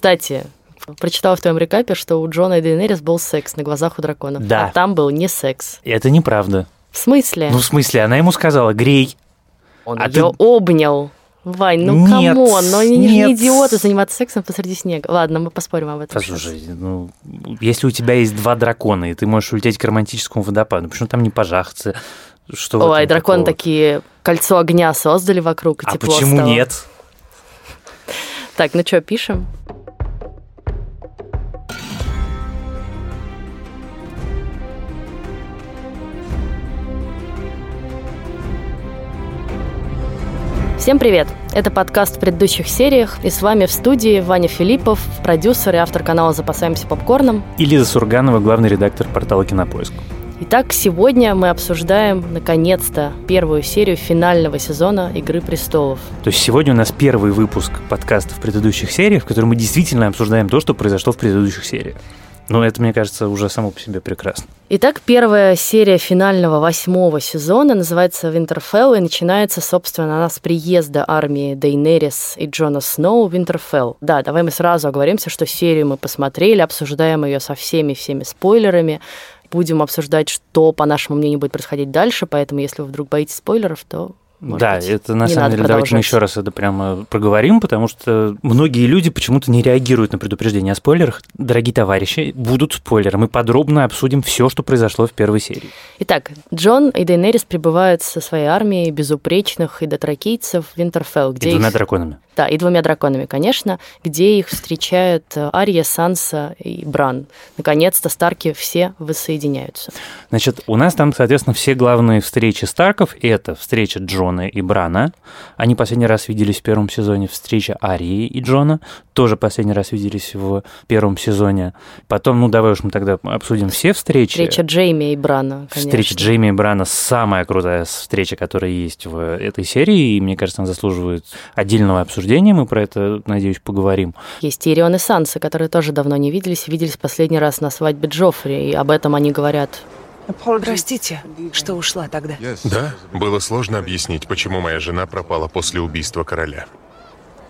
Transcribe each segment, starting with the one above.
Кстати, прочитала в твоем рекапе, что у Джона и Дейнерис был секс на глазах у драконов. Да. А там был не секс. Это неправда. В смысле? Ну, в смысле, она ему сказала, грей. Он а ее ты- обнял. Вань, ну Нет, come on, но они же не нет. идиоты заниматься сексом посреди снега. Ладно, мы поспорим об этом. сейчас. Послушай, ну, если у тебя есть два дракона, и ты можешь улететь к романтическому водопаду, почему там не пожахаться? Что Ой, драконы такого? такие кольцо огня создали вокруг, и А тепло почему стало. нет? Так, ну что, пишем? Всем привет! Это подкаст в предыдущих сериях, и с вами в студии Ваня Филиппов, продюсер и автор канала «Запасаемся попкорном». И Лиза Сурганова, главный редактор портала «Кинопоиск». Итак, сегодня мы обсуждаем, наконец-то, первую серию финального сезона «Игры престолов». То есть сегодня у нас первый выпуск подкаста в предыдущих сериях, в котором мы действительно обсуждаем то, что произошло в предыдущих сериях. Но это, мне кажется, уже само по себе прекрасно. Итак, первая серия финального восьмого сезона называется «Винтерфелл» и начинается, собственно, она с приезда армии Дейнерис и Джона Сноу в Винтерфелл. Да, давай мы сразу оговоримся, что серию мы посмотрели, обсуждаем ее со всеми-всеми спойлерами, будем обсуждать, что, по нашему мнению, будет происходить дальше, поэтому если вы вдруг боитесь спойлеров, то может да, быть, это на самом деле, давайте мы еще раз это прямо проговорим, потому что многие люди почему-то не реагируют на предупреждение о спойлерах. Дорогие товарищи, будут спойлеры. Мы подробно обсудим все, что произошло в первой серии. Итак, Джон и Дейнерис прибывают со своей армией безупречных и дотракийцев в Винтерфелл, И где двумя их драконами. Да, и двумя драконами, конечно, где их встречают э, Ария, Санса и Бран. Наконец-то Старки все воссоединяются. Значит, у нас там, соответственно, все главные встречи Старков. Это встреча Джона и Брана. Они последний раз виделись в первом сезоне. Встреча Арии и Джона. Тоже последний раз виделись в первом сезоне. Потом, ну, давай уж мы тогда обсудим все встречи. Встреча Джейми и Брана, конечно. Встреча Джейми и Брана самая крутая встреча, которая есть в этой серии, и мне кажется, она заслуживает отдельного обсуждения. Мы про это, надеюсь, поговорим. Есть Тирион и Санса, которые тоже давно не виделись, и виделись последний раз на свадьбе Джоффри, и об этом они говорят. Простите, что ушла тогда. Да, было сложно объяснить, почему моя жена пропала после убийства короля.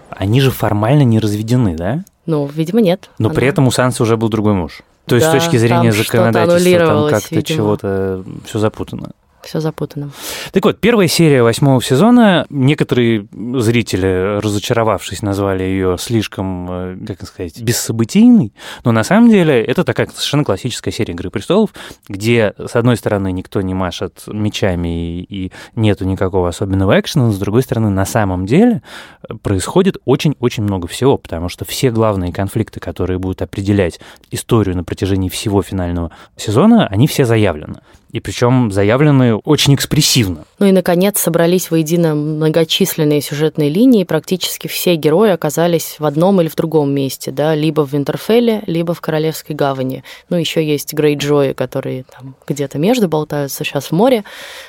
Они же формально не разведены, да? Ну, видимо, нет. Но Она- при этом у Сансы уже был другой муж. То есть Да, с точки зрения законодательства там как-то чего-то все запутано. Все запутано. Так вот, первая серия восьмого сезона. Некоторые зрители, разочаровавшись, назвали ее слишком, э, как сказать, бессобытийной. Но на самом деле это такая совершенно классическая серия «Игры престолов», где, с одной стороны, никто не машет мечами и, нету никакого особенного экшена, но, с другой стороны, на самом деле э, происходит очень-очень много всего, потому что все главные конфликты, которые будут определять историю на протяжении всего финального сезона, они все заявлены. И причем заявлены очень экспрессивно. Ну и, наконец, собрались воедино многочисленные сюжетные линии, практически все герои оказались в одном или в другом месте, да, либо в Винтерфелле, либо в Королевской гавани. Ну, еще есть Грейджои, которые там где-то между болтаются, сейчас в море.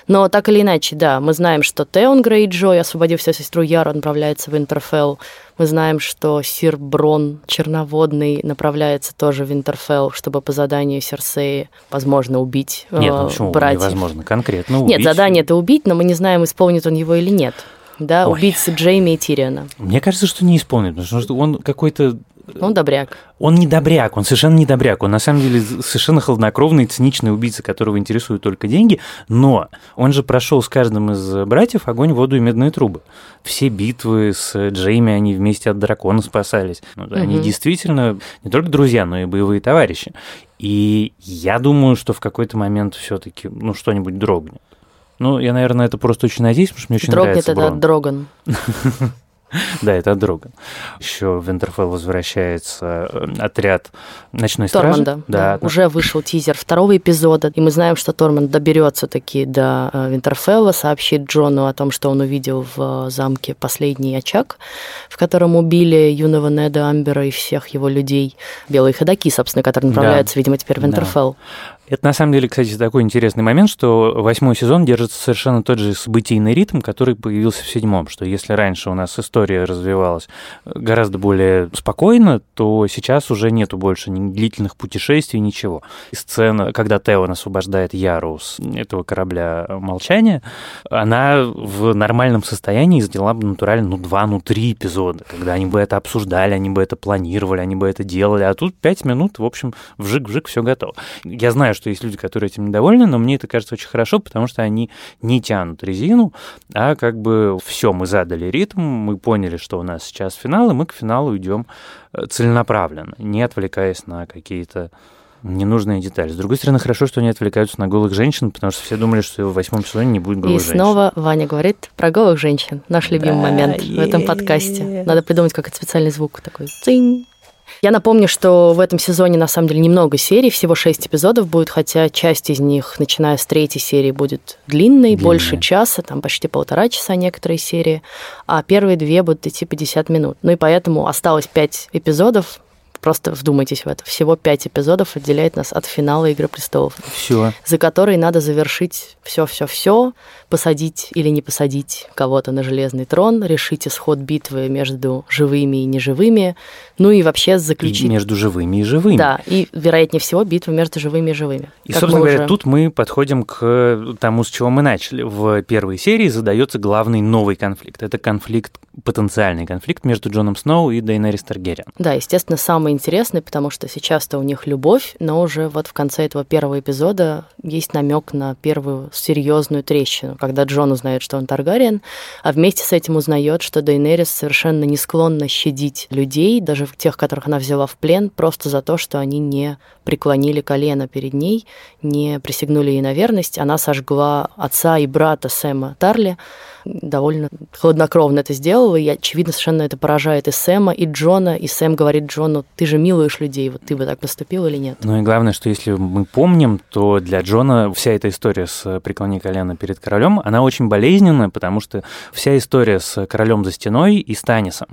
Но так или иначе, да, мы знаем, что Теон Грейджой, освободив свою сестру Яру, отправляется в Винтерфелл. Мы знаем, что Сир Брон Черноводный направляется тоже в Винтерфелл, чтобы по заданию Серсеи, возможно, убить э, Нет, ну почему братьев. невозможно конкретно Нет, убить? задание это убить, но мы не знаем, исполнит он его или нет. Да, Ой. убить Джейми и Тириона. Мне кажется, что не исполнит, потому что он какой-то... Он добряк. Он не добряк, он совершенно не добряк. Он на самом деле совершенно хладнокровный, циничный убийца, которого интересуют только деньги. Но он же прошел с каждым из братьев огонь, воду и медные трубы. Все битвы с Джейми, они вместе от дракона спасались. Ну, Они действительно не только друзья, но и боевые товарищи. И я думаю, что в какой-то момент все-таки ну, что-нибудь дрогнет. Ну, я, наверное, это просто очень надеюсь, потому что мне очень Дрогнет нравится это Брон. Дроган. Да, это от Дроган. Еще в Винтерфелл возвращается э, отряд ночной стражи. Торманда. Да, да. Уже вышел тизер второго эпизода, и мы знаем, что Торманд доберется таки до э, Винтерфелла, сообщит Джону о том, что он увидел в э, замке последний очаг, в котором убили юного Неда Амбера и всех его людей. Белые ходаки, собственно, которые направляются, видимо, теперь в Да. Это на самом деле, кстати, такой интересный момент, что восьмой сезон держится совершенно тот же событийный ритм, который появился в седьмом, что если раньше у нас история развивалась гораздо более спокойно, то сейчас уже нету больше ни длительных путешествий, ничего. И сцена, когда Теон освобождает Яру с этого корабля молчания, она в нормальном состоянии сделала бы натурально ну два, ну три эпизода, когда они бы это обсуждали, они бы это планировали, они бы это делали, а тут пять минут, в общем, вжик-вжик, все готово. Я знаю, есть люди, которые этим недовольны, но мне это кажется очень хорошо, потому что они не тянут резину, а как бы все, мы задали ритм, мы поняли, что у нас сейчас финал, и мы к финалу идем э, целенаправленно, не отвлекаясь на какие-то ненужные детали. С другой стороны, хорошо, что они отвлекаются на голых женщин, потому что все думали, что в восьмом сезоне не будет голых женщин. И снова Ваня говорит про голых женщин. Наш любимый да, момент в этом подкасте. Надо придумать какой-то специальный звук такой. Цинь. Я напомню, что в этом сезоне на самом деле немного серий, всего шесть эпизодов будет, хотя часть из них, начиная с третьей серии, будет длинной, Длинная. больше часа, там почти полтора часа некоторые серии, а первые две будут идти 50 минут. Ну и поэтому осталось пять эпизодов, Просто вдумайтесь в это. Всего пять эпизодов отделяет нас от финала Игры престолов. Все. За который надо завершить все-все-все, посадить или не посадить кого-то на железный трон, решить исход битвы между живыми и неживыми, ну и вообще заключить... И между живыми и живыми. Да, и, вероятнее всего, битва между живыми и живыми. И, собственно говоря, уже... тут мы подходим к тому, с чего мы начали. В первой серии задается главный новый конфликт. Это конфликт, потенциальный конфликт между Джоном Сноу и Дейнерис Таргерен. Да, естественно, самый интересный, потому что сейчас-то у них любовь, но уже вот в конце этого первого эпизода есть намек на первую серьезную трещину когда Джон узнает, что он Таргариен, а вместе с этим узнает, что Дейнерис совершенно не склонна щадить людей, даже тех, которых она взяла в плен, просто за то, что они не преклонили колено перед ней, не присягнули ей на верность. Она сожгла отца и брата Сэма Тарли, довольно хладнокровно это сделала, и, очевидно, совершенно это поражает и Сэма, и Джона, и Сэм говорит Джону, ты же милуешь людей, вот ты бы так поступил или нет? Ну и главное, что если мы помним, то для Джона вся эта история с преклонением колена перед королем, она очень болезненная, потому что вся история с королем за стеной и Станисом.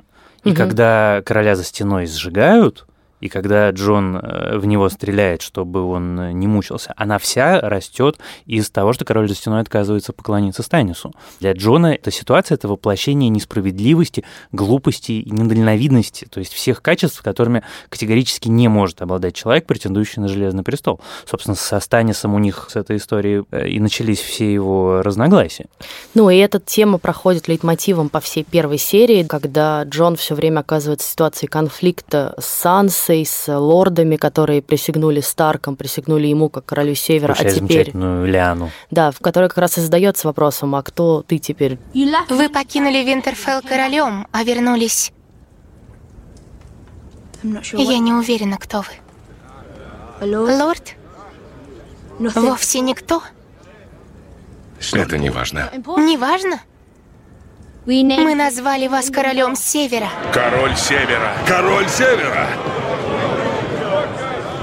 И угу. когда короля за стеной сжигают, и когда Джон э, в него стреляет, чтобы он э, не мучился, она вся растет из того, что король за стеной отказывается поклониться Станису. Для Джона эта ситуация — это воплощение несправедливости, глупости и недальновидности, то есть всех качеств, которыми категорически не может обладать человек, претендующий на Железный престол. Собственно, со Станисом у них с этой историей э, и начались все его разногласия. Ну и эта тема проходит лейтмотивом по всей первой серии, когда Джон все время оказывается в ситуации конфликта с Санс, Сансей, с лордами, которые присягнули Старком, присягнули ему как королю Севера, Включая а теперь... Лиану. Да, в которой как раз и задается вопросом, а кто ты теперь? Вы покинули Винтерфелл королем, а вернулись... Я не уверена, кто вы. Лорд? Вовсе никто? Это не важно. Не важно? Мы назвали вас королем Севера. Король Севера! Король Севера!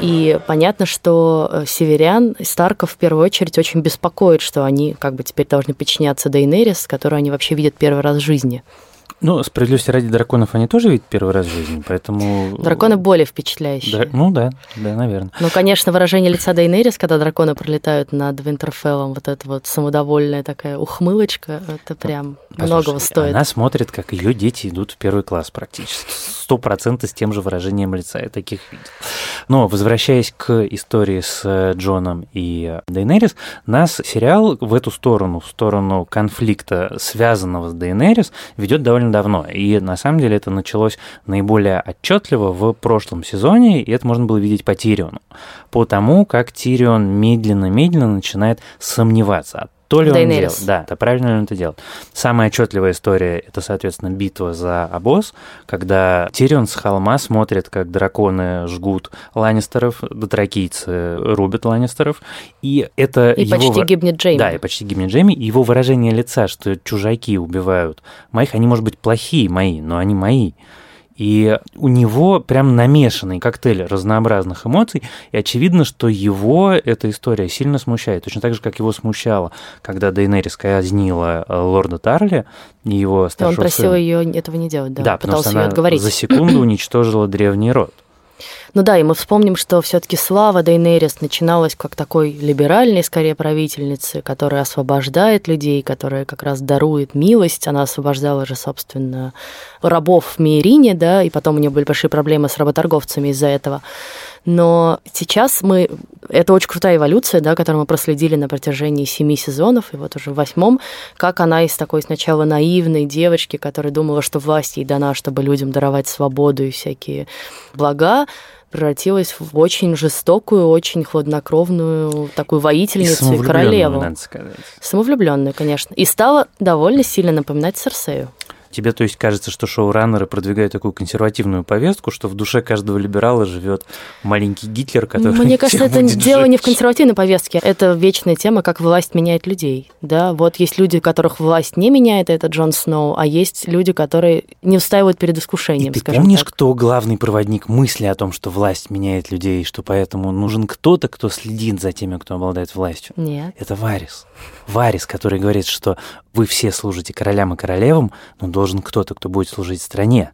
И понятно, что э, северян, Старков в первую очередь очень беспокоит, что они как бы теперь должны подчиняться Дейнерис, которую они вообще видят первый раз в жизни. Ну, справедливости ради драконов они тоже видят первый раз в жизни, поэтому... Драконы более впечатляющие. Да, ну да, да, наверное. Ну, конечно, выражение лица Дейнерис, когда драконы пролетают над Винтерфеллом, вот эта вот самодовольная такая ухмылочка, это прям Послушай, многого стоит. Она смотрит, как ее дети идут в первый класс практически. Сто процентов с тем же выражением лица. Я таких видел. Но, возвращаясь к истории с Джоном и Дейнерис, нас сериал в эту сторону, в сторону конфликта, связанного с Дейнерис, ведет довольно давно. И на самом деле это началось наиболее отчетливо в прошлом сезоне, и это можно было видеть по Тириону. По тому, как Тирион медленно-медленно начинает сомневаться, то ли он делал. Да, это правильно ли он это делает. Самая отчетливая история – это, соответственно, битва за обоз, когда Тирион с холма смотрит, как драконы жгут Ланнистеров, дотракийцы рубят Ланнистеров, и это И его... почти гибнет Джейми. Да, и почти гибнет Джейми, и его выражение лица, что чужаки убивают моих, они, может быть, плохие мои, но они мои. И у него прям намешанный коктейль разнообразных эмоций, и очевидно, что его эта история сильно смущает. Точно так же, как его смущало, когда Дейнерис казнила э, лорда Тарли и его старшего Он просил сына. ее этого не делать, да, да пытался ее отговорить. за секунду уничтожила древний род. Ну да, и мы вспомним, что все-таки слава Дейнерис начиналась как такой либеральной, скорее, правительницы, которая освобождает людей, которая как раз дарует милость. Она освобождала же, собственно, рабов в Мейрине, да, и потом у нее были большие проблемы с работорговцами из-за этого. Но сейчас мы... Это очень крутая эволюция, да, которую мы проследили на протяжении семи сезонов, и вот уже в восьмом, как она из такой сначала наивной девочки, которая думала, что власть ей дана, чтобы людям даровать свободу и всякие блага, превратилась в очень жестокую, очень хладнокровную такую воительницу и, и королеву. Надо сказать. Самовлюбленную, конечно. И стала довольно сильно напоминать Серсею. Тебе, то есть, кажется, что шоураннеры продвигают такую консервативную повестку, что в душе каждого либерала живет маленький Гитлер, который... Мне кажется, это дело жить. не в консервативной повестке, это вечная тема, как власть меняет людей. Да, вот есть люди, которых власть не меняет, это Джон Сноу, а есть люди, которые не встаивают перед искушением, И ты помнишь, так. кто главный проводник мысли о том, что власть меняет людей, что поэтому нужен кто-то, кто следит за теми, кто обладает властью? Нет. Это Варис. Варис, который говорит, что вы все служите королям и королевам, но должен кто-то, кто будет служить стране,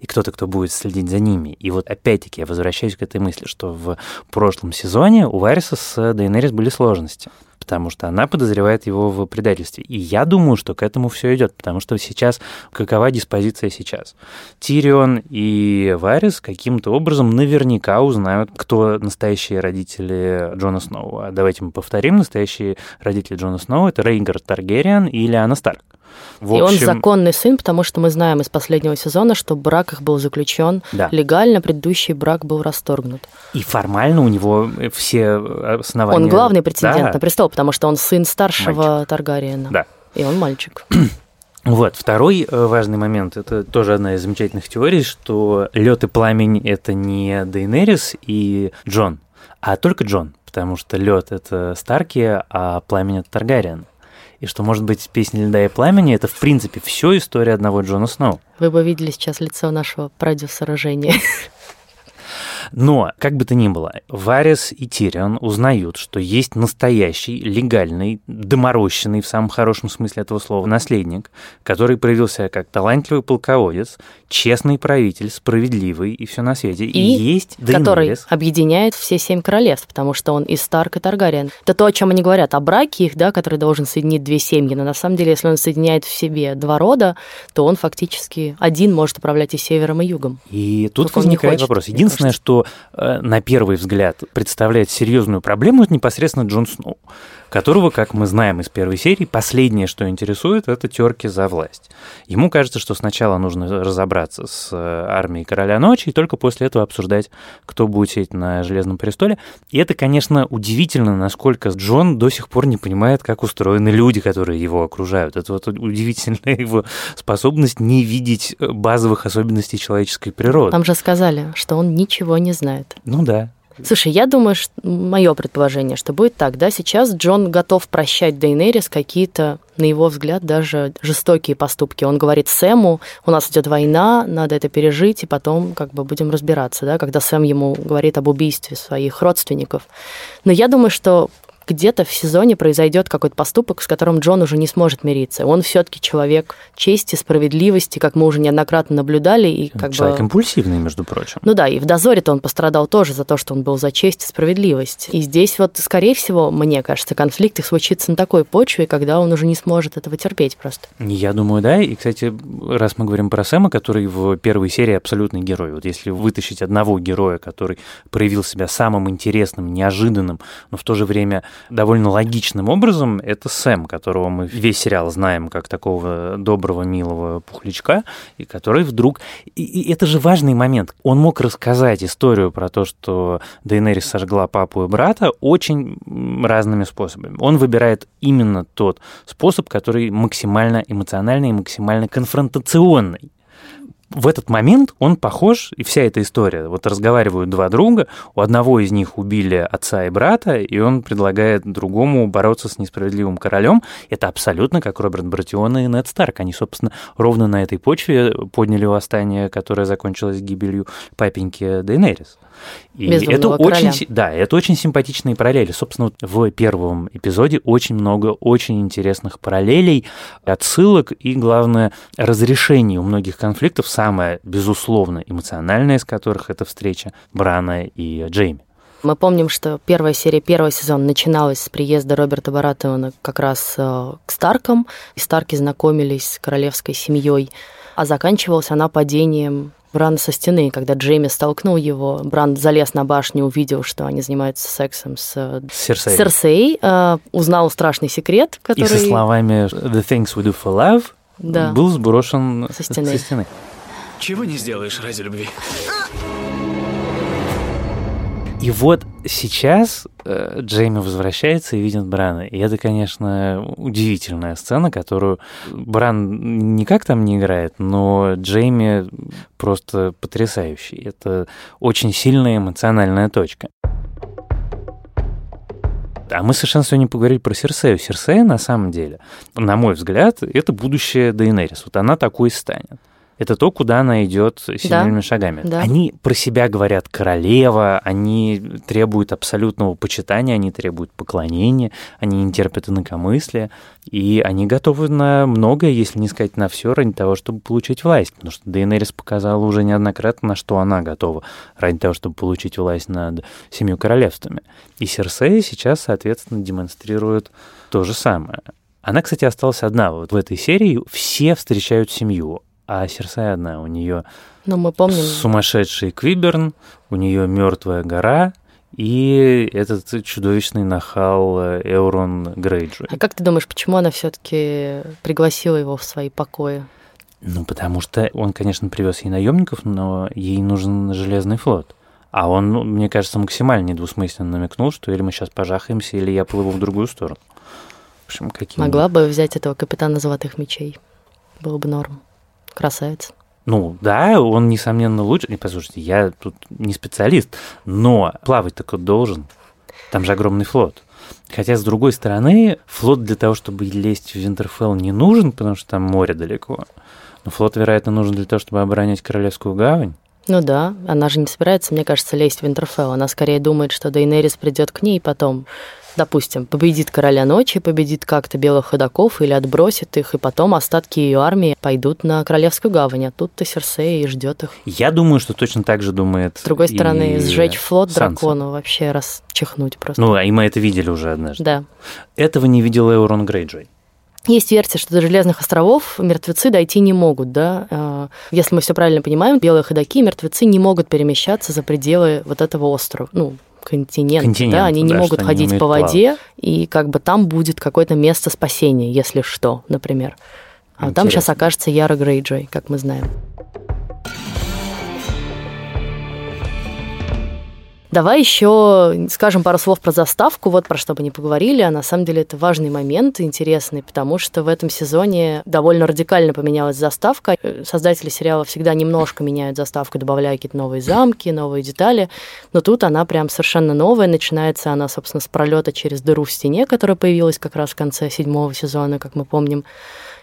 и кто-то, кто будет следить за ними. И вот опять-таки я возвращаюсь к этой мысли, что в прошлом сезоне у Вариса с Дейнерис были сложности потому что она подозревает его в предательстве. И я думаю, что к этому все идет, потому что сейчас какова диспозиция сейчас? Тирион и Варис каким-то образом наверняка узнают, кто настоящие родители Джона Сноу. А давайте мы повторим, настоящие родители Джона Сноу — это Рейгар Таргериан и Лиана Старк. В и общем... он законный сын, потому что мы знаем из последнего сезона, что брак их был заключен да. легально, предыдущий брак был расторгнут. И формально у него все основания... Он главный претендент да. на престол, потому что он сын старшего мальчик. Таргариена. Да. И он мальчик. Вот, второй э, важный момент, это тоже одна из замечательных теорий, что лед и пламень это не Дейнерис и Джон, а только Джон, потому что лед это Старки, а пламень это Таргариен и что, может быть, «Песня льда и пламени» — это, в принципе, все история одного Джона Сноу. Вы бы видели сейчас лицо нашего продюсера Жени. Но, как бы то ни было, Варис и Тирион узнают, что есть настоящий, легальный, доморощенный в самом хорошем смысле этого слова наследник, который проявился как талантливый полководец, честный правитель, справедливый и все на свете. И, и есть Дейнерис. который объединяет все семь королевств, потому что он и Старк, и Таргариен. Это то, о чем они говорят, о браке их, да, который должен соединить две семьи. Но на самом деле, если он соединяет в себе два рода, то он фактически один может управлять и севером, и югом. И тут возникает вопрос. Единственное, что э, на первый взгляд представляет серьезную проблему, это непосредственно Джон Сноу которого, как мы знаем из первой серии, последнее, что интересует, это терки за власть. Ему кажется, что сначала нужно разобраться с э, армией Короля Ночи, и только после этого обсуждать, кто будет сидеть на Железном престоле. И это, конечно, удивительно, насколько Джон до сих пор не понимает, как устроены люди, которые его окружают. Это вот удивительная его способность не видеть базовых особенностей человеческой природы. Там же сказали, что он ничего не знает. Ну да, Слушай, я думаю, что мое предположение, что будет так, да, сейчас Джон готов прощать Дейнерис какие-то, на его взгляд, даже жестокие поступки. Он говорит Сэму, у нас идет война, надо это пережить, и потом как бы будем разбираться, да, когда Сэм ему говорит об убийстве своих родственников. Но я думаю, что где-то в сезоне произойдет какой-то поступок, с которым Джон уже не сможет мириться. Он все-таки человек чести, справедливости, как мы уже неоднократно наблюдали. И как человек бы... импульсивный, между прочим. Ну да, и в дозоре-то он пострадал тоже за то, что он был за честь и справедливость. И здесь вот, скорее всего, мне кажется, конфликт их случится на такой почве, когда он уже не сможет этого терпеть просто. Я думаю, да. И, кстати, раз мы говорим про Сэма, который в первой серии абсолютный герой. Вот если вытащить одного героя, который проявил себя самым интересным, неожиданным, но в то же время довольно логичным образом, это Сэм, которого мы весь сериал знаем как такого доброго, милого пухлячка, и который вдруг... И, и это же важный момент. Он мог рассказать историю про то, что Дейнерис сожгла папу и брата очень разными способами. Он выбирает именно тот способ, который максимально эмоциональный и максимально конфронтационный в этот момент он похож, и вся эта история. Вот разговаривают два друга, у одного из них убили отца и брата, и он предлагает другому бороться с несправедливым королем. Это абсолютно как Роберт Братион и Нед Старк. Они, собственно, ровно на этой почве подняли восстание, которое закончилось гибелью папеньки Дейнерис. И это очень, короля. да, это очень симпатичные параллели. Собственно, в первом эпизоде очень много очень интересных параллелей, отсылок и, главное, разрешений у многих конфликтов с самая, безусловно, эмоциональная из которых это встреча Брана и Джейми. Мы помним, что первая серия первого сезона начиналась с приезда Роберта Баратеона как раз э, к Старкам, и Старки знакомились с королевской семьей, а заканчивалась она падением Брана со стены, когда Джейми столкнул его, Бран залез на башню, увидел, что они занимаются сексом с, э, Серсей, Серсей э, узнал страшный секрет, который... И со словами «The things we do for love» да. был сброшен со стены. со стены. Чего не сделаешь ради любви? И вот сейчас э, Джейми возвращается и видит Брана. И это, конечно, удивительная сцена, которую Бран никак там не играет, но Джейми просто потрясающий. Это очень сильная эмоциональная точка. А мы совершенно сегодня поговорили про Серсею. Серсея, на самом деле, на мой взгляд, это будущее Дейнерис. Вот она такой станет это то, куда она идет семейными да, шагами. Да. Они про себя говорят королева, они требуют абсолютного почитания, они требуют поклонения, они не терпят инакомыслия, и они готовы на многое, если не сказать на все, ради того, чтобы получить власть. Потому что Дейнерис показала уже неоднократно, на что она готова ради того, чтобы получить власть над семью королевствами. И Серсея сейчас, соответственно, демонстрирует то же самое. Она, кстати, осталась одна. Вот в этой серии все встречают семью а Серсай одна. У нее ну, мы помним. сумасшедший Квиберн, у нее мертвая гора, и этот чудовищный нахал э, Эурон Грейджой. А как ты думаешь, почему она все-таки пригласила его в свои покои? Ну, потому что он, конечно, привез ей наемников, но ей нужен железный флот. А он, ну, мне кажется, максимально недвусмысленно намекнул, что или мы сейчас пожахаемся, или я плыву в другую сторону. В общем, какие Могла бы взять этого капитана золотых мечей. Было бы норм. Красавец. Ну, да, он, несомненно, лучше. Не, послушайте, я тут не специалист, но плавать такой должен. Там же огромный флот. Хотя, с другой стороны, флот для того, чтобы лезть в Винтерфелл, не нужен, потому что там море далеко. Но флот, вероятно, нужен для того, чтобы оборонять Королевскую гавань. Ну да, она же не собирается, мне кажется, лезть в Винтерфелл. Она скорее думает, что Дейнерис придет к ней потом допустим, победит короля ночи, победит как-то белых ходаков или отбросит их, и потом остатки ее армии пойдут на Королевскую гавань, а тут-то Серсея и ждет их. Я думаю, что точно так же думает. С другой стороны, сжечь флот Санса. дракона вообще расчихнуть просто. Ну, а и мы это видели уже однажды. Да. Этого не видел Эурон Грейджой. Есть версия, что до Железных островов мертвецы дойти не могут, да. А, если мы все правильно понимаем, белые ходаки мертвецы не могут перемещаться за пределы вот этого острова, ну, континент, континент да, они да, не могут ходить не по воде, плавать. и как бы там будет какое-то место спасения, если что, например. А Интересно. там сейчас окажется Яра Грейджой, как мы знаем. Давай еще скажем пару слов про заставку, вот про что бы не поговорили, а на самом деле это важный момент, интересный, потому что в этом сезоне довольно радикально поменялась заставка. Создатели сериала всегда немножко меняют заставку, добавляя какие-то новые замки, новые детали, но тут она прям совершенно новая, начинается она, собственно, с пролета через дыру в стене, которая появилась как раз в конце седьмого сезона, как мы помним.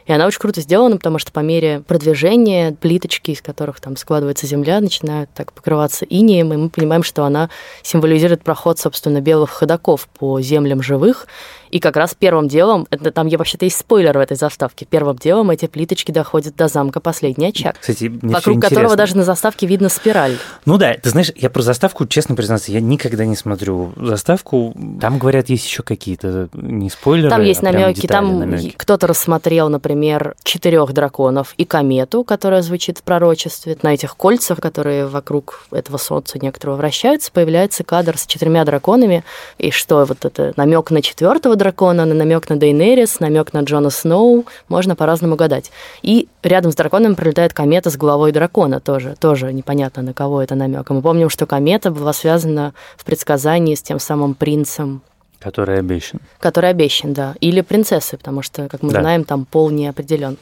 И она очень круто сделана, потому что по мере продвижения плиточки, из которых там складывается земля, начинают так покрываться инеем, и мы понимаем, что она символизирует проход, собственно, белых ходаков по землям живых. И как раз первым делом, это там я вообще-то есть спойлер в этой заставке, первым делом эти плиточки доходят до замка Последний очаг, Кстати, вокруг которого даже на заставке видно спираль. Ну да, ты знаешь, я про заставку, честно признаться, я никогда не смотрю заставку. Там, говорят, есть еще какие-то не спойлеры, Там есть а намеки, там намеки. кто-то рассмотрел, например, четырех драконов и комету, которая звучит в пророчестве. На этих кольцах, которые вокруг этого солнца некоторого вращаются, появляется кадр с четырьмя драконами, и что вот это намек на четвертого дракона, на намек на Дейнерис, намек на Джона Сноу, можно по-разному гадать. И рядом с драконом прилетает комета с головой дракона тоже, тоже непонятно на кого это намек. И мы помним, что комета была связана в предсказании с тем самым принцем Который обещан. Который обещан, да. Или принцессы, потому что, как мы да. знаем, там пол не определен.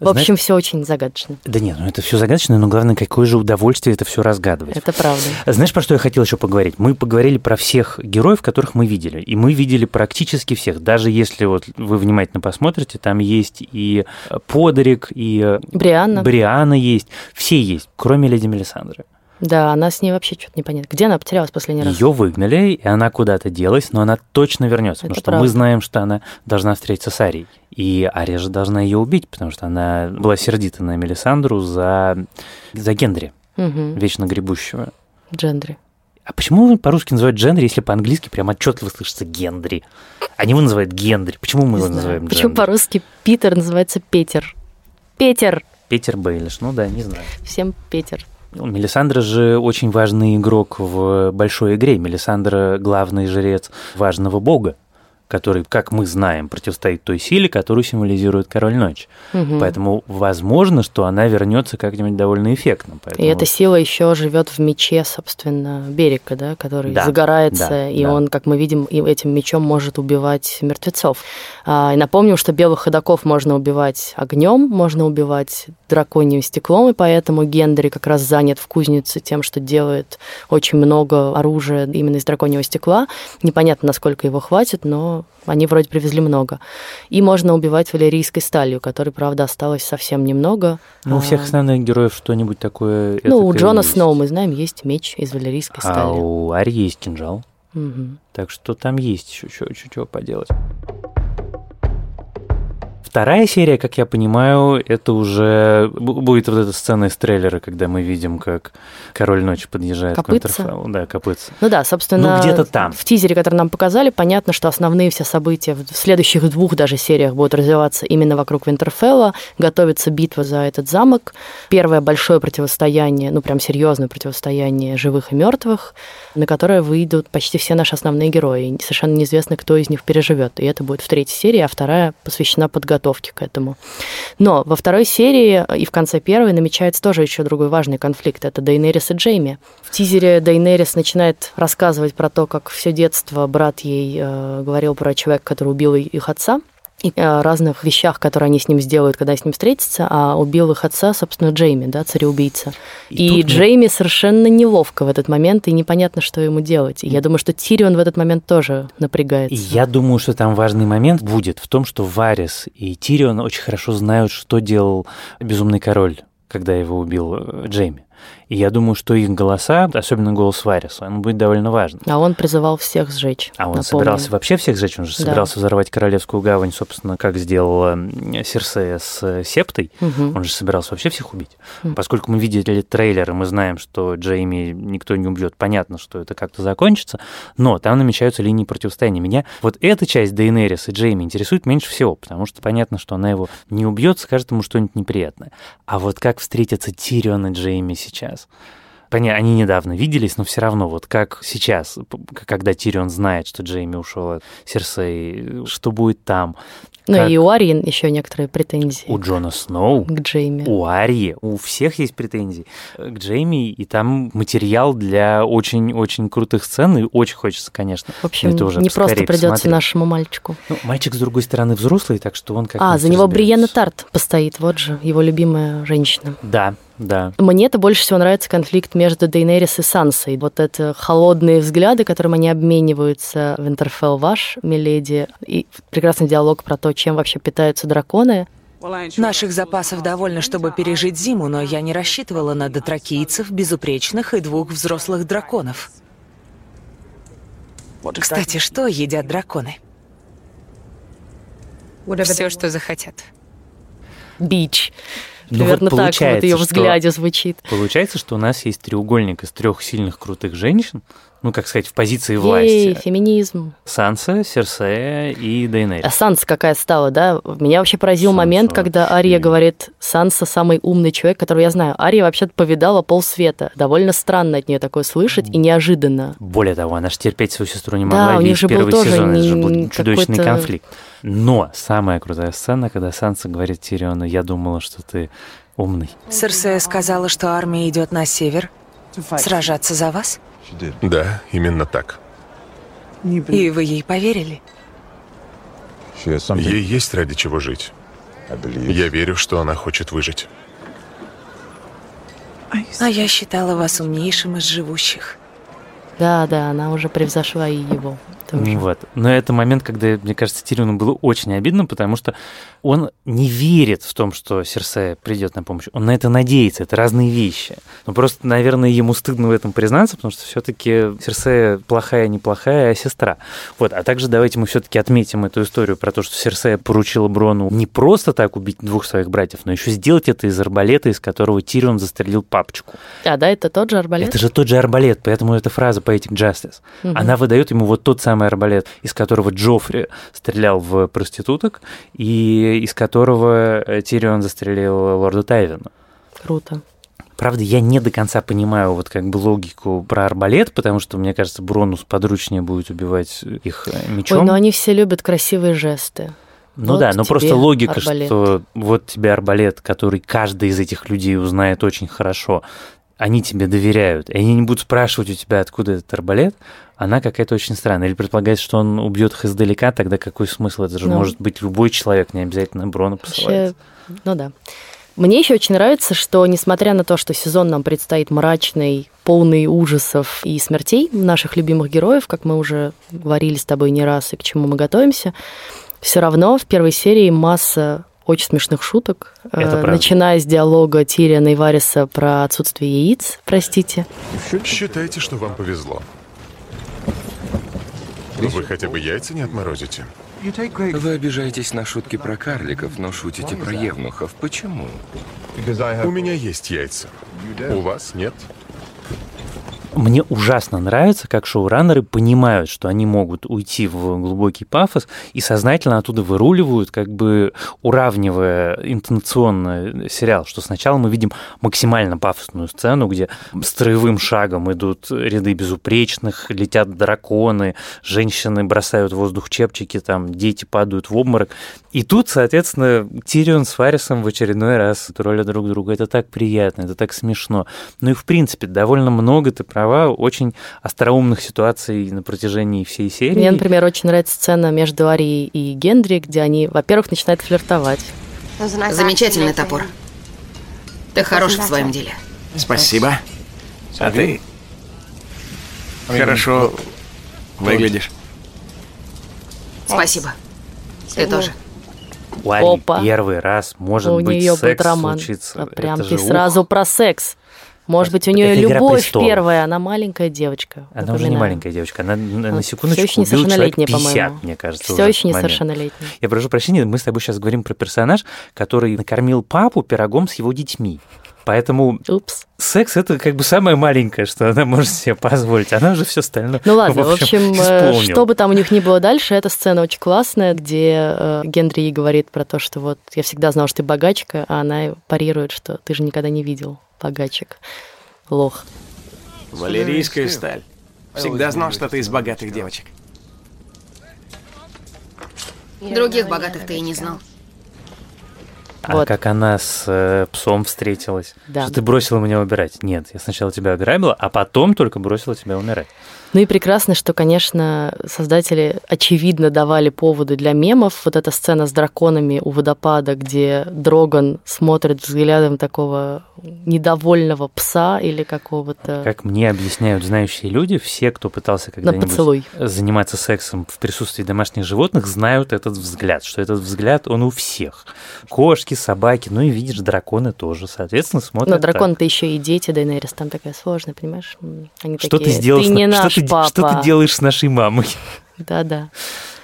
В Знаешь, общем, все очень загадочно. Да нет, ну это все загадочно, но главное, какое же удовольствие это все разгадывать. Это правда. Знаешь, про что я хотел еще поговорить? Мы поговорили про всех героев, которых мы видели. И мы видели практически всех. Даже если вот вы внимательно посмотрите, там есть и Подарик, и Брианна. Брианна есть. Все есть, кроме леди Мелисандры. Да, она с ней вообще что-то непонятно. Где она потерялась последний раз? Ее выгнали, и она куда-то делась, но она точно вернется, потому что правда. мы знаем, что она должна встретиться с Арией. И Ария же должна ее убить, потому что она была сердита на Мелисандру за, за Гендри, Угу. вечно гребущего. Джендри. А почему по-русски называют Джендри, если по-английски прям отчетливо слышится Гендри? Они его называют Гендри. Почему мы Не его знаю. называем Почему Джендри? по-русски Питер называется Петер? Петер. Питер Бейлиш, ну да, не знаю. Всем Петер. Ну, Мелисандра же очень важный игрок в большой игре. Мелисандра – главный жрец важного бога, который, как мы знаем, противостоит той силе, которую символизирует Король Ночи. Мгм. Поэтому возможно, что она вернется как-нибудь довольно эффектно. И Поэтому... эта сила еще живет в мече, собственно, Берека, да, который Да, загорается, да, и да. он, как мы видим, и этим мечом может убивать мертвецов. А, и напомним, что белых ходоков можно убивать огнем, можно убивать драконьим стеклом, и поэтому Гендри как раз занят в кузнице тем, что делает очень много оружия именно из драконьего стекла. Непонятно, насколько его хватит, но они вроде привезли много. И можно убивать валерийской сталью, которой, правда, осталось совсем немного. Ну, у всех А, основных героев что-нибудь такое... ну, у Джона есть. Сноу, мы знаем, есть меч из валерийской А стали. у Ари есть кинжал. Мгм. Так что там есть еще чего поделать. Вторая серия, как я понимаю, это уже бу- будет вот эта сцена из трейлера, когда мы видим, как Король Ночи подъезжает Копытца? к Winterfell. Да, копытца. Ну да, собственно, Ну, где-то там. в тизере, который нам показали, понятно, что основные все события в следующих двух даже сериях будут развиваться именно вокруг Винтерфелла. Готовится битва за этот замок. Первое большое противостояние, ну прям серьезное противостояние живых и мертвых, на которое выйдут почти все наши основные герои. Совершенно неизвестно, кто из них переживет. И это будет в третьей серии, а вторая посвящена подготовке к этому. Но во второй серии и в конце первой намечается тоже еще другой важный конфликт. Это Дейнерис и Джейми. В тизере Дейнерис начинает рассказывать про то, как все детство брат ей э, говорил про человека, который убил их отца, и о разных вещах, которые они с ним сделают, когда с ним встретятся, а убил их отца, собственно, Джейми, да, цареубийца. И И, тут Джейми совершенно неловко в этот момент, и непонятно, что ему делать. И я думаю, что Тирион в этот момент тоже напрягается. И я думаю, что там важный момент будет в том, что Варис и Тирион очень хорошо знают, что делал Безумный Король, когда его убил э, Джейми. И я думаю, что их голоса, особенно голос Вариса, он будет довольно важным. А он призывал всех сжечь. А он напомню. собирался вообще всех сжечь, он же Да. собирался взорвать Королевскую гавань, собственно, как сделала Серсея с э, Септой. Мгм. Он же собирался вообще всех убить. Мгм. Поскольку мы видели трейлер, и мы знаем, что Джейми никто не убьет, понятно, что это как-то закончится, но там намечаются линии противостояния. Меня вот эта часть Дейнерис и Джейми интересует меньше всего, потому что понятно, что она его не убьет, скажет ему что-нибудь неприятное. А вот как встретятся Тирион и Джейми сейчас? Понятно, они недавно виделись, но все равно, вот как сейчас, когда Тирион знает, что Джейми ушел от Серсеи, что будет там? Ну как и у Арии еще некоторые претензии У Джона Сноу к Джейми. у Арии, у всех есть претензии к Джейми, и там материал для очень-очень крутых сцен, и очень хочется, конечно. В общем, это уже не просто придется посмотреть. нашему мальчику. Ну, мальчик, с другой стороны, взрослый, так что он как А, за него Бриенна Тарт постоит, вот же, его любимая женщина. Да, да. Мне-то больше всего нравится конфликт между Дейнерис и Сансой. Вот это холодные взгляды, которым они обмениваются в Интерфелл ваш, миледи, и прекрасный диалог про то, чем вообще питаются драконы. Наших запасов довольно, чтобы пережить зиму, но я не рассчитывала на дотракийцев, безупречных и двух взрослых драконов. Кстати, что едят драконы? Все, что захотят. Бич. Ну, Примерно вот так вот ее что- взгляде звучит. Получается, что у нас есть треугольник из трех сильных крутых женщин, ну, как сказать, в позиции Ей, власти. феминизм. Санса, Серсея и Дейнерис. А Санса какая стала, да? Меня вообще поразил Санса момент, когда Ария говорит, Санса самый умный человек, которого я знаю. Ария вообще-то повидала полсвета. Довольно странно от нее такое слышать и неожиданно. Более того, она же терпеть свою сестру не Да, могла у них весь же был тоже сезон. Это же был не- чудовищный конфликт. Но самая крутая сцена, когда Санса говорит Тириону, я думала, что ты умный. Серсея сказала, что армия идет на север сражаться за вас, Да, именно так. и вы ей поверили. Ей есть ради чего жить. Я верю, что она хочет выжить. А я считала вас умнейшим из живущих. Да, да, она уже превзошла и его тоже. Вот. Но это момент, когда, мне кажется, Тириону было очень обидно, потому что он не верит в том, что Серсея придет на помощь. Он на это надеется. Это разные вещи. Но просто, наверное, ему стыдно в этом признаться, потому что все-таки Серсея плохая, неплохая, а сестра. Вот. А также давайте мы все-таки отметим эту историю про то, что Серсея поручила Брону не просто так убить двух своих братьев, но еще сделать это из арбалета, из которого Тирион застрелил папочку. А, да, это тот же арбалет? Это же тот же арбалет, поэтому эта фраза Poetic Justice. Угу. Она выдает ему вот тот самый арбалет, из которого Джоффри стрелял в проституток, и из которого э, Тирион застрелил лорда Тайвина. Круто. Правда, я не до конца понимаю вот как бы логику про арбалет, потому что, мне кажется, Бронус подручнее будет убивать их э, мечом. Ой, но они все любят красивые жесты. Ну вот да, но просто логика, арбалет. что вот тебе арбалет, который каждый из этих людей узнает очень хорошо, они тебе доверяют, и они не будут спрашивать у тебя, откуда этот арбалет, она какая-то очень странная. Или предполагается, что он убьет их издалека, тогда какой смысл? Это же ну, может быть любой человек, не обязательно Брона посылается. Вообще, ну да. Мне еще очень нравится, что несмотря на то, что сезон нам предстоит мрачный, полный ужасов и смертей наших любимых героев, как мы уже говорили с тобой не раз и к чему мы готовимся, все равно в первой серии масса очень смешных шуток, Это э, начиная с диалога Тириана и Вариса про отсутствие яиц, простите. Считайте, что вам повезло. Вы хотя бы яйца не отморозите? Вы обижаетесь на шутки про карликов, но шутите про евнухов. Почему? У меня есть яйца. У вас нет? Мне ужасно нравится, как шоураннеры понимают, что они могут уйти в глубокий пафос и сознательно оттуда выруливают, как бы уравнивая интонационно сериал, что сначала мы видим максимально пафосную сцену, где строевым шагом идут ряды безупречных, летят драконы, женщины бросают в воздух чепчики, там дети падают в обморок. И тут, соответственно, Тирион с Фарисом в очередной раз троллят друг друга. Это так приятно, это так смешно. Ну и, в принципе, довольно много, ты прав, права, очень остроумных ситуаций на протяжении всей серии. Мне, например, очень нравится сцена между Арией и Гендри, где они, во-первых, начинают флиртовать. Замечательный топор. Ты хорош в своем деле. Спасибо. А ты хорошо выглядишь. Спасибо. Ты тоже. У Ари Опа. первый раз может у быть нее секс будет роман. случится. А прям Это ты же, сразу ух. про секс. Может быть, у нее любовь первая, она маленькая девочка. Она напоминаю. уже не маленькая девочка, она, она на секундочку все еще несовершеннолетняя, 50, мне кажется. Все еще несовершеннолетняя. Я прошу прощения, мы с тобой сейчас говорим про персонаж, который накормил папу пирогом с его детьми. Поэтому Упс. секс это как бы самое маленькое, что она может себе позволить. Она уже все остальное. Ну ладно, в общем, в общем э, что бы там у них ни было дальше, эта сцена очень классная, где э, Генри говорит про то, что вот я всегда знал, что ты богачка, а она парирует, что ты же никогда не видел богачек. Лох. Валерийская сталь. Всегда знал, что ты из богатых девочек. Других богатых ты и не знал. А вот. как она с э, псом встретилась? Да. Что ты бросила меня убирать? Нет, я сначала тебя ограбила, а потом только бросила тебя умирать. Ну и прекрасно, что, конечно, создатели очевидно давали поводы для мемов. Вот эта сцена с драконами у водопада, где Дроган смотрит взглядом такого недовольного пса или какого-то... Как мне объясняют знающие люди, все, кто пытался когда-нибудь заниматься сексом в присутствии домашних животных, знают этот взгляд, что этот взгляд, он у всех. Кошки, собаки, ну и видишь, драконы тоже, соответственно, смотрят Но драконы-то еще и дети, Дейнерис там такая сложная, понимаешь? Они что такие, ты сделал? Ты не наш ты, папа. что ты делаешь с нашей мамой? Да-да.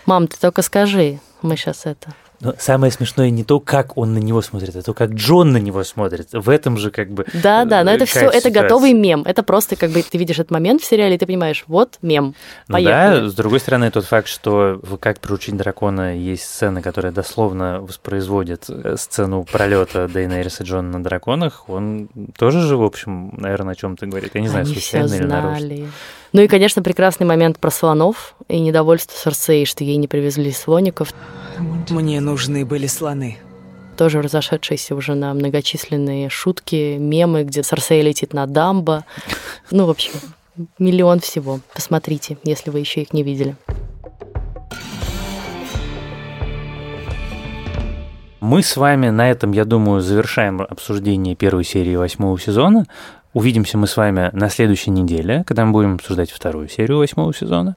Мам, ты только скажи, мы сейчас это... Но самое смешное не то, как он на него смотрит, а то, как Джон на него смотрит. В этом же как бы... Да, да, но это все, это готовый мем. Это просто как бы ты видишь этот момент в сериале, и ты понимаешь, вот мем. Поехали. Ну да, с другой стороны, тот факт, что в «Как приручить дракона» есть сцена, которая дословно воспроизводит э, сцену пролета Дейнериса Джона на драконах, он тоже же, в общем, наверное, о чем-то говорит. Я не знаю, Они случайно или нарочно. Ну и, конечно, прекрасный момент про слонов и недовольство Серсеи, что ей не привезли слоников. Мне нужны были слоны. Тоже разошедшиеся уже на многочисленные шутки, мемы, где Серсея летит на дамбо. Ну, в общем, миллион всего. Посмотрите, если вы еще их не видели. Мы с вами на этом, я думаю, завершаем обсуждение первой серии восьмого сезона. Увидимся мы с вами на следующей неделе, когда мы будем обсуждать вторую серию восьмого сезона.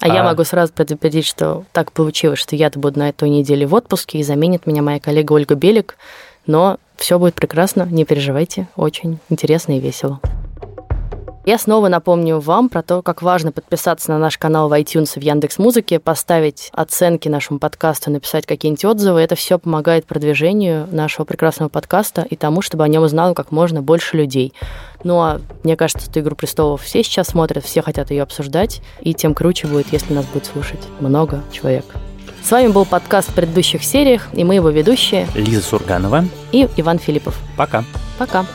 А, а я могу сразу предупредить, что так получилось, что я-то буду на этой неделе в отпуске, и заменит меня моя коллега Ольга Белик. Но все будет прекрасно, не переживайте, очень интересно и весело. Я снова напомню вам про то, как важно подписаться на наш канал в iTunes и в Яндекс Музыке, поставить оценки нашему подкасту, написать какие-нибудь отзывы. Это все помогает продвижению нашего прекрасного подкаста и тому, чтобы о нем узнало как можно больше людей. Ну а мне кажется, что «Игру престолов» все сейчас смотрят, все хотят ее обсуждать, и тем круче будет, если нас будет слушать много человек. С вами был подкаст в предыдущих сериях, и мы его ведущие Лиза Сурганова и Иван Филиппов. Пока. Пока.